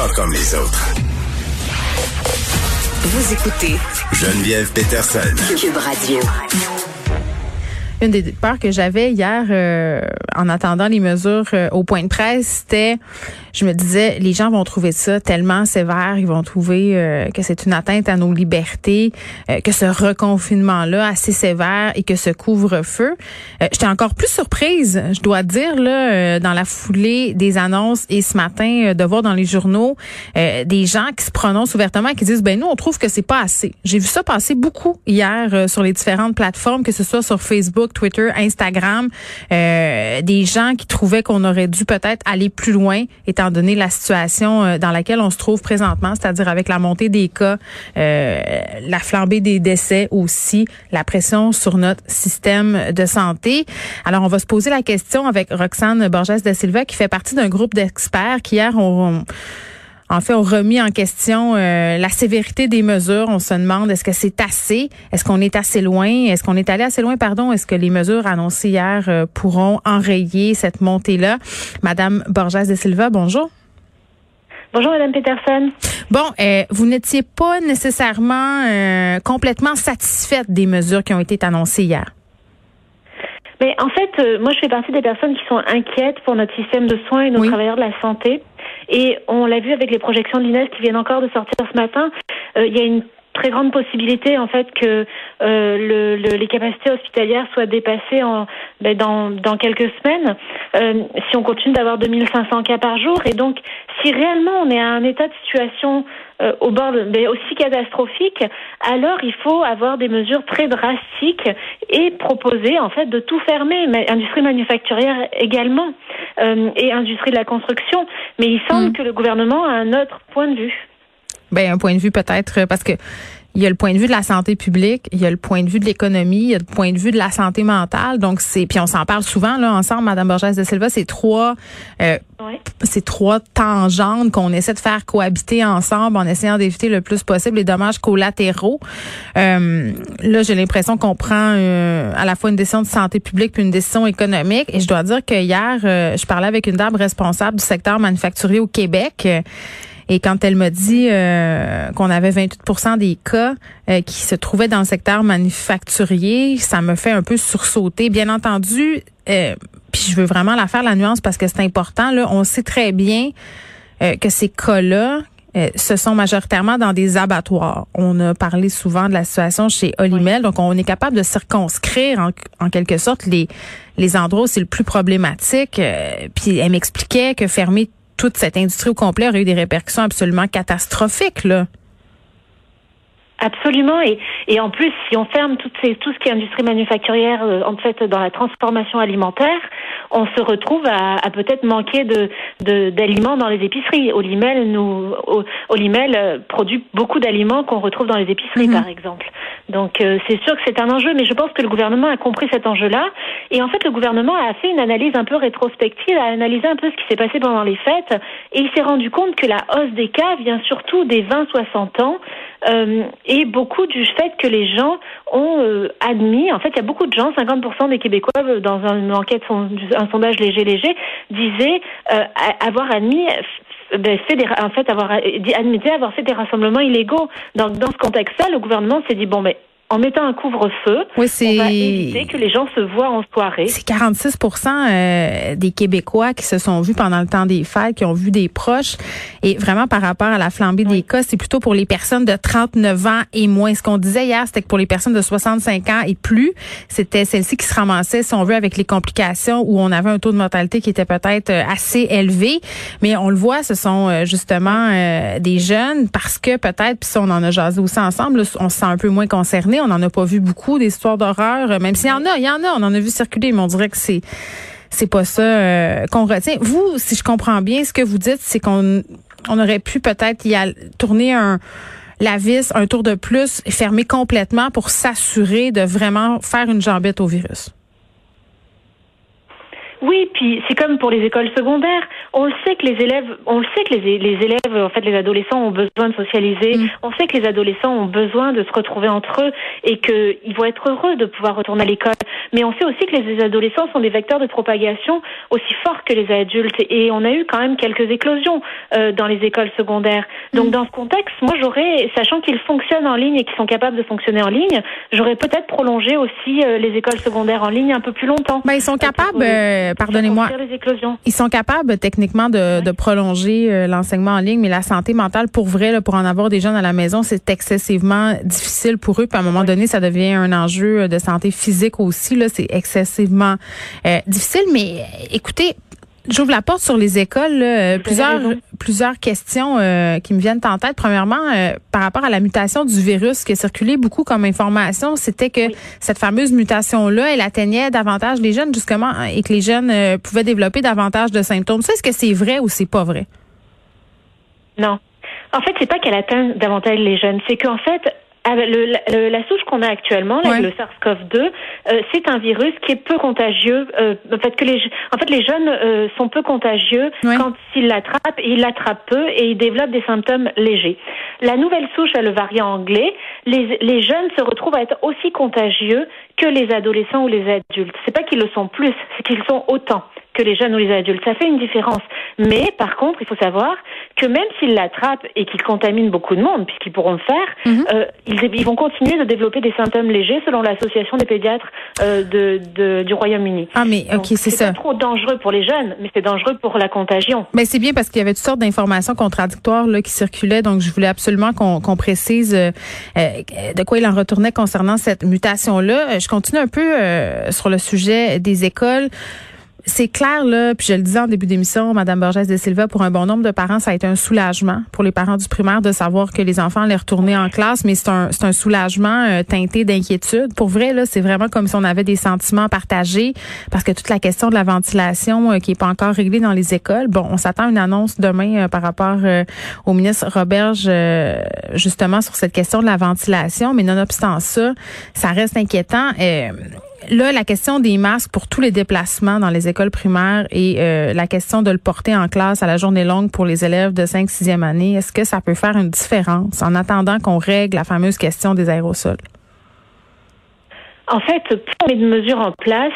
pas comme les autres. Vous écoutez Geneviève Peterson. Cube Radio. Une des peurs que j'avais hier euh, en attendant les mesures euh, au point de presse, c'était, je me disais, les gens vont trouver ça tellement sévère, ils vont trouver euh, que c'est une atteinte à nos libertés, que ce reconfinement-là assez sévère et que ce couvre-feu. J'étais encore plus surprise, je dois dire, là, dans la foulée des annonces et ce matin, de voir dans les journaux des gens qui se prononcent ouvertement et qui disent, ben nous, on trouve que c'est pas assez. J'ai vu ça passer beaucoup hier sur les différentes plateformes, que ce soit sur Facebook, Twitter, Instagram, euh, des gens qui trouvaient qu'on aurait dû peut-être aller plus loin, étant donné la situation euh, dans laquelle on se trouve présentement, c'est-à-dire avec la montée des cas, euh, la flambée des décès aussi, la pression sur notre système de santé. Alors, on va se poser la question avec Roxane Borges de Silva, qui fait partie d'un groupe d'experts qui hier ont en fait, ont remis en question euh, la sévérité des mesures. On se demande est-ce que c'est assez, est-ce qu'on est assez loin, est-ce qu'on est allé assez loin, pardon, est-ce que les mesures annoncées hier euh, pourront enrayer cette montée-là? Madame Borges de Silva, bonjour. Bonjour, Madame Peterson. Bon, euh, vous n'étiez pas nécessairement complètement satisfaite des mesures qui ont été annoncées hier. Mais en fait, moi, je fais partie des personnes qui sont inquiètes pour notre système de soins et nos travailleurs de la santé. Et on l'a vu avec les projections de l'INES qui viennent encore de sortir ce matin. Euh, il y a une très grande possibilité en fait que euh, le, le, les capacités hospitalières soient dépassées en, ben, dans, quelques semaines euh, si on continue d'avoir 2500 cas par jour et donc si réellement on est à un état de situation au bord ben, aussi catastrophique alors il faut avoir des mesures très drastiques et proposer en fait de tout fermer mais industrie manufacturière également euh, et industrie de la construction. Mais il semble mm. que le gouvernement a un autre point de vue. Ben un point de vue peut-être parce que il y a le point de vue de la santé publique, il y a le point de vue de l'économie, il y a le point de vue de la santé mentale. Donc c'est puis on s'en parle souvent là ensemble, Madame Borges de Silva, c'est trois euh, c'est trois tangentes qu'on essaie de faire cohabiter ensemble en essayant d'éviter le plus possible les dommages collatéraux. Euh, là, j'ai l'impression qu'on prend euh, à la fois une décision de santé publique puis une décision économique. Et je dois dire que hier, euh, je parlais avec une dame responsable du secteur manufacturier au Québec. Et quand elle m'a dit euh, qu'on avait 28% des cas euh, qui se trouvaient dans le secteur manufacturier, ça me fait un peu sursauter. Bien entendu, euh, puis je veux vraiment la faire la nuance parce que c'est important. Là, on sait très bien que ces cas-là, ce sont majoritairement dans des abattoirs. On a parlé souvent de la situation chez Olimel, donc on est capable de circonscrire en, en quelque sorte les les endroits où c'est le plus problématique. puis elle m'expliquait que fermer toute cette industrie au complet aurait eu des répercussions absolument catastrophiques, là. Absolument. Et, et en plus, si on ferme toutes ces, tout ce qui est industrie manufacturière, euh, en fait, dans la transformation alimentaire, on se retrouve à, à peut-être manquer de, d'aliments dans les épiceries. Olimel nous, Olimel euh, produit beaucoup d'aliments qu'on retrouve dans les épiceries, mhm. par exemple. Donc, euh, c'est sûr que c'est un enjeu, mais je pense que le gouvernement a compris cet enjeu-là. Et en fait, le gouvernement a fait une analyse un peu rétrospective, a analysé un peu ce qui s'est passé pendant les fêtes, et il s'est rendu compte que la hausse des cas vient surtout des 20-60 ans euh, et beaucoup du fait que les gens ont euh, admis, en fait, il y a beaucoup de gens, 50% des Québécois, euh, dans une enquête, un sondage léger léger, disaient avoir admis ben, en fait avoir admis avoir fait des rassemblements illégaux. Dans ce contexte-là, le gouvernement s'est dit bon mais en mettant un couvre-feu, oui, on va éviter que les gens se voient en soirée. C'est 46% euh, des Québécois qui se sont vus pendant le temps des fêtes, qui ont vu des proches. Et vraiment, par rapport à la flambée des cas, c'est plutôt pour les personnes de 39 ans et moins. Ce qu'on disait hier, c'était que pour les personnes de 65 ans et plus, c'était celles-ci qui se ramassaient, si on veut, avec les complications où on avait un taux de mortalité qui était peut-être euh, assez élevé. Mais on le voit, ce sont euh, justement des jeunes parce que peut-être, puis on en a jasé aussi ensemble, on se sent un peu moins concerné on n'en a pas vu beaucoup des histoires d'horreur, euh, même s'il y en a, il y en a, on en a vu circuler, mais on dirait que c'est c'est pas ça euh, qu'on retient. Vous, si je comprends bien, ce que vous dites, c'est qu'on on aurait pu peut-être y tourner un la vis un tour de plus et fermer complètement pour s'assurer de vraiment faire une jambette au virus. Oui, puis c'est comme pour les écoles secondaires. On le sait que les élèves, on le sait que les, les élèves, en fait, les adolescents ont besoin de socialiser. Mm. On sait que les adolescents ont besoin de se retrouver entre eux et qu'ils vont être heureux de pouvoir retourner à l'école. Mais on sait aussi que les adolescents sont des vecteurs de propagation aussi forts que les adultes. Et on a eu quand même quelques éclosions euh, dans les écoles secondaires. Donc mm. dans ce contexte, moi j'aurais, sachant qu'ils fonctionnent en ligne et qu'ils sont capables de fonctionner en ligne, j'aurais peut-être prolongé aussi euh, les écoles secondaires en ligne un peu plus longtemps. Ben, ils sont capables, euh, pardonnez-moi, ils sont capables techniquement de, de prolonger l'enseignement en ligne, mais la santé mentale, pour vrai, là, pour en avoir des jeunes à la maison, c'est excessivement difficile pour eux. Puis à un moment donné, ça devient un enjeu de santé physique aussi. Là, c'est excessivement difficile. Mais écoutez, J'ouvre la porte sur les écoles. plusieurs, plusieurs questions euh, qui me viennent en tête. Premièrement, euh, par rapport à la mutation du virus qui a circulé beaucoup comme information, c'était que cette fameuse mutation-là, elle atteignait davantage les jeunes justement et que les jeunes euh, pouvaient développer davantage de symptômes. est-ce que c'est vrai ou c'est pas vrai? Non. En fait, c'est pas qu'elle atteint davantage les jeunes, c'est qu'en fait, ah, le, la, souche qu'on a actuellement, le SARS-CoV-2, euh, c'est un virus qui est peu contagieux. Euh, en fait, que les, en fait, les jeunes euh, sont peu contagieux quand ils l'attrapent. Ils l'attrapent peu et ils développent des symptômes légers. La nouvelle souche, le variant anglais, les, les jeunes se retrouvent à être aussi contagieux que les adolescents ou les adultes. C'est pas qu'ils le sont plus, c'est qu'ils sont autant que les jeunes ou les adultes. Ça fait une différence. Mais par contre, il faut savoir que même s'ils l'attrapent et qu'ils contaminent beaucoup de monde, puisqu'ils pourront le faire, mhm. euh, ils, vont continuer de développer des symptômes légers selon l'association des pédiatres euh, de, du Royaume-Uni. Ah mais ok c'est ça. C'est trop dangereux pour les jeunes, mais c'est dangereux pour la contagion. Mais c'est bien parce qu'il y avait toutes sortes d'informations contradictoires là qui circulaient, donc je voulais absolument qu'on précise euh, de quoi il en retournait concernant cette mutation là. Je continue un peu sur le sujet des écoles c'est clair, là, puis je le disais en début d'émission, Madame Borges de Silva, pour un bon nombre de parents, ça a été un soulagement pour les parents du primaire de savoir que les enfants allaient retourner en classe, mais c'est un, soulagement euh, teinté d'inquiétude. Pour vrai, là, c'est vraiment comme si on avait des sentiments partagés, parce que toute la question de la ventilation euh, qui est pas encore réglée dans les écoles, bon, on s'attend à une annonce demain euh, par rapport au ministre Roberge, justement, sur cette question de la ventilation, mais nonobstant ça, ça reste inquiétant là, la question des masques pour tous les déplacements dans les écoles primaires et euh, la question de le porter en classe à la journée longue pour les élèves de 5 6e année, est-ce que ça peut faire une différence en attendant qu'on règle la fameuse question des aérosols? En fait, plus on met de mesures en place,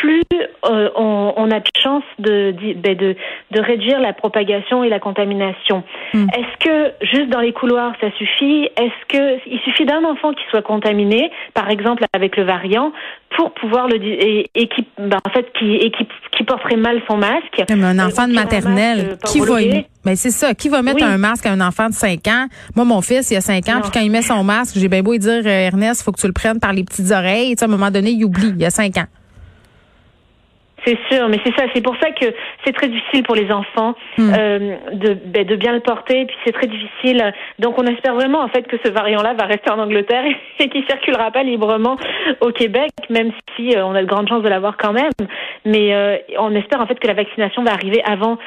plus euh, on, a de chance de, ben de, de, réduire la propagation et la contamination. Hmm. Est-ce que juste dans les couloirs ça suffit? Est-ce que il suffit d'un enfant qui soit contaminé, par exemple avec le variant, pour pouvoir le et, et qui ben, en fait qui et qui, qui, porterait mal son masque? Mais un euh, enfant de maternelle euh, qui va mais ben, c'est ça qui va mettre un masque à un enfant de 5 ans? Moi mon fils il a 5 ans puis quand il met son masque j'ai bien beau lui dire Ernest faut que tu le prennes par les petites oreilles tu sais, à un moment donné il oublie il a 5 ans c'est sûr, mais c'est ça, c'est pour ça que c'est très difficile pour les enfants hmm. euh, de, ben, de bien le porter, et puis c'est très difficile. Donc on espère vraiment en fait que ce variant-là va rester en Angleterre et qu'il circulera pas librement au Québec, même si euh, on a de grandes chances de l'avoir quand même. Mais euh, on espère en fait que la vaccination va arriver avant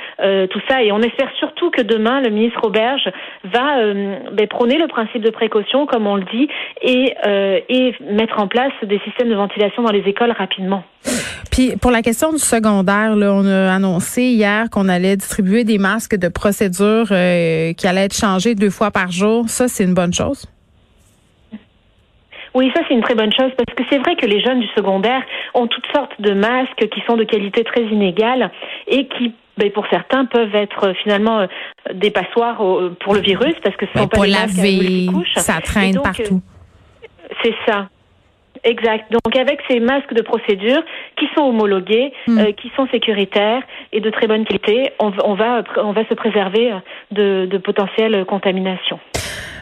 tout ça, et on espère surtout que demain le ministre Auberge va ben, prôner le principe de précaution, comme on le dit, et, et mettre en place des systèmes de ventilation dans les écoles rapidement. Puis pour la question du secondaire, là, on a annoncé hier qu'on allait distribuer des masques de procédure euh, qui allaient être changés deux fois par jour. Ça, c'est une bonne chose? Oui, ça c'est une très bonne chose parce que c'est vrai que les jeunes du secondaire ont toutes sortes de masques qui sont de qualité très inégale et qui ben, pour certains peuvent être finalement euh, des passoires pour le virus parce que ce ben, sont pas des laver, ça traîne partout. C'est ça. Exact. Donc avec ces masques de procédure qui sont homologués, hmm. euh, qui sont sécuritaires et de très bonne qualité, on, on va on va se préserver de, de potentielles contaminations.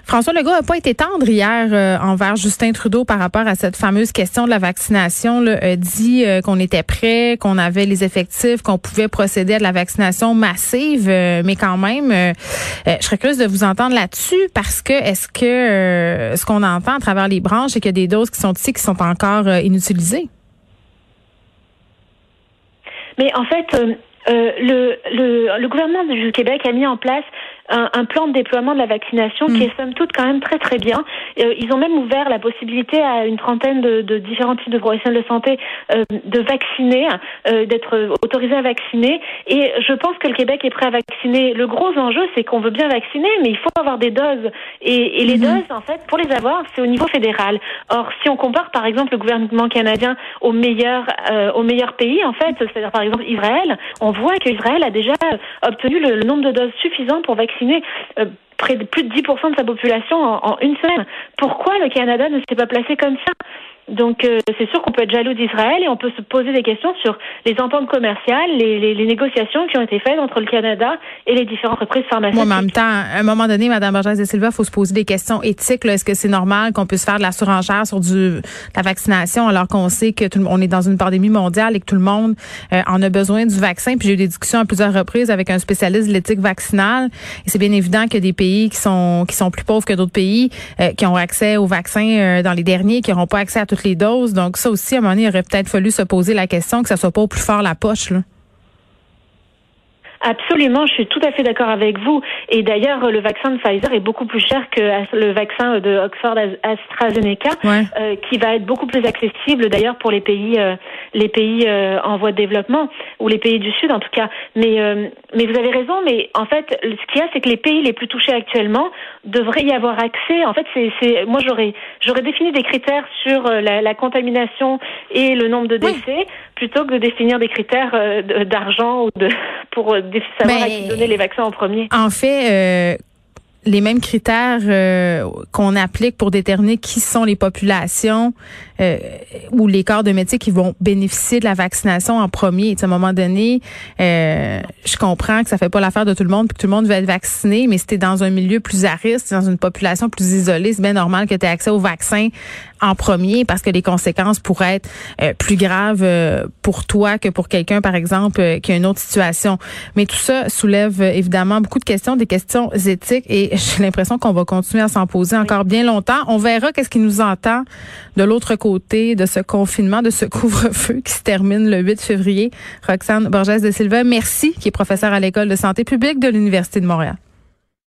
François Legault n'a pas été tendre hier euh, envers Justin Trudeau par rapport à cette fameuse question de la vaccination. Là, a dit euh, qu'on était prêt, qu'on avait les effectifs, qu'on pouvait procéder à de la vaccination massive, euh, mais quand même, je serais curieuse de vous entendre là-dessus parce que est-ce que ce qu'on entend à travers les branches, c'est qu'il y a des doses qui sont ici qui sont encore inutilisées? Mais en fait, le, le, le, gouvernement du Québec a mis en place un, un, plan de déploiement de la vaccination qui mm. est somme toute quand même très très bien. Euh, ils ont même ouvert la possibilité à une trentaine de, de différents types de professionnels de santé euh, de vacciner, euh, d'être autorisés à vacciner. Et je pense que le Québec est prêt à vacciner. Le gros enjeu, c'est qu'on veut bien vacciner, mais il faut avoir des doses. Et, et les mm-hmm. doses, en fait, pour les avoir, c'est au niveau fédéral. Or, si on compare par exemple le gouvernement canadien au meilleur, au meilleur pays, en fait, c'est-à-dire par exemple Israël, on voit qu'Israël a déjà obtenu le, nombre de doses suffisant pour vacciner euh, près de plus de 10% de sa population en, une semaine. Pourquoi le Canada ne s'est pas placé comme ça? Donc euh, c'est sûr qu'on peut être jaloux d'Israël et on peut se poser des questions sur les ententes commerciales, les, les, les, négociations qui ont été faites entre le Canada et les différentes entreprises pharmaceutiques. Moi, en même temps, à un moment donné, Mme Borges de Silva, il faut se poser des questions éthiques. Est-ce que c'est normal qu'on puisse faire de la surenchère sur du, la vaccination alors qu'on sait que tout, on est dans une pandémie mondiale et que tout le monde euh, en a besoin du vaccin? Puis j'ai eu des discussions à plusieurs reprises avec un spécialiste de l'éthique vaccinale et c'est bien évident a des pays qui sont qui sont plus pauvres que d'autres pays euh, qui ont accès au vaccin dans les derniers, qui n'auront pas accès à tout Donc ça aussi, à un moment donné, il aurait peut-être fallu se poser la question que ça soit pas au plus fort la poche. Absolument, je suis tout à fait d'accord avec vous. Et d'ailleurs, le vaccin de Pfizer est beaucoup plus cher que le vaccin de Oxford AstraZeneca, euh, qui va être beaucoup plus accessible d'ailleurs pour les pays, euh, les pays euh, en voie de développement ou les pays du Sud en tout cas. Mais, mais vous avez raison. Mais en fait, ce qu'il y a, c'est que les pays les plus touchés actuellement devraient y avoir accès. En fait, c'est, moi j'aurais, j'aurais défini des critères sur la, la, contamination et le nombre de décès plutôt que de définir des critères d'argent ou de pour savoir à qui donner les vaccins en premier. En fait, euh, les mêmes critères euh, qu'on applique pour déterminer qui sont les populations euh, ou les corps de métier qui vont bénéficier de la vaccination en premier. à un moment donné, euh, je comprends que ça fait pas l'affaire de tout le monde, puis que tout le monde veut être vacciné, mais si tu dans un milieu plus à risque, dans une population plus isolée, c'est bien normal que tu aies accès au vaccin en premier parce que les conséquences pourraient être euh, plus graves pour toi que pour quelqu'un, par exemple, qui a une autre situation. Mais tout ça soulève évidemment beaucoup de questions, des questions éthiques, et j'ai l'impression qu'on va continuer à s'en poser encore bien longtemps. On verra qu'est-ce qui nous entend de l'autre côté de ce confinement, de ce couvre-feu qui se termine le 8 février. Roxane Borges de Silva, merci, qui est professeure à l'École de santé publique de l'Université de Montréal.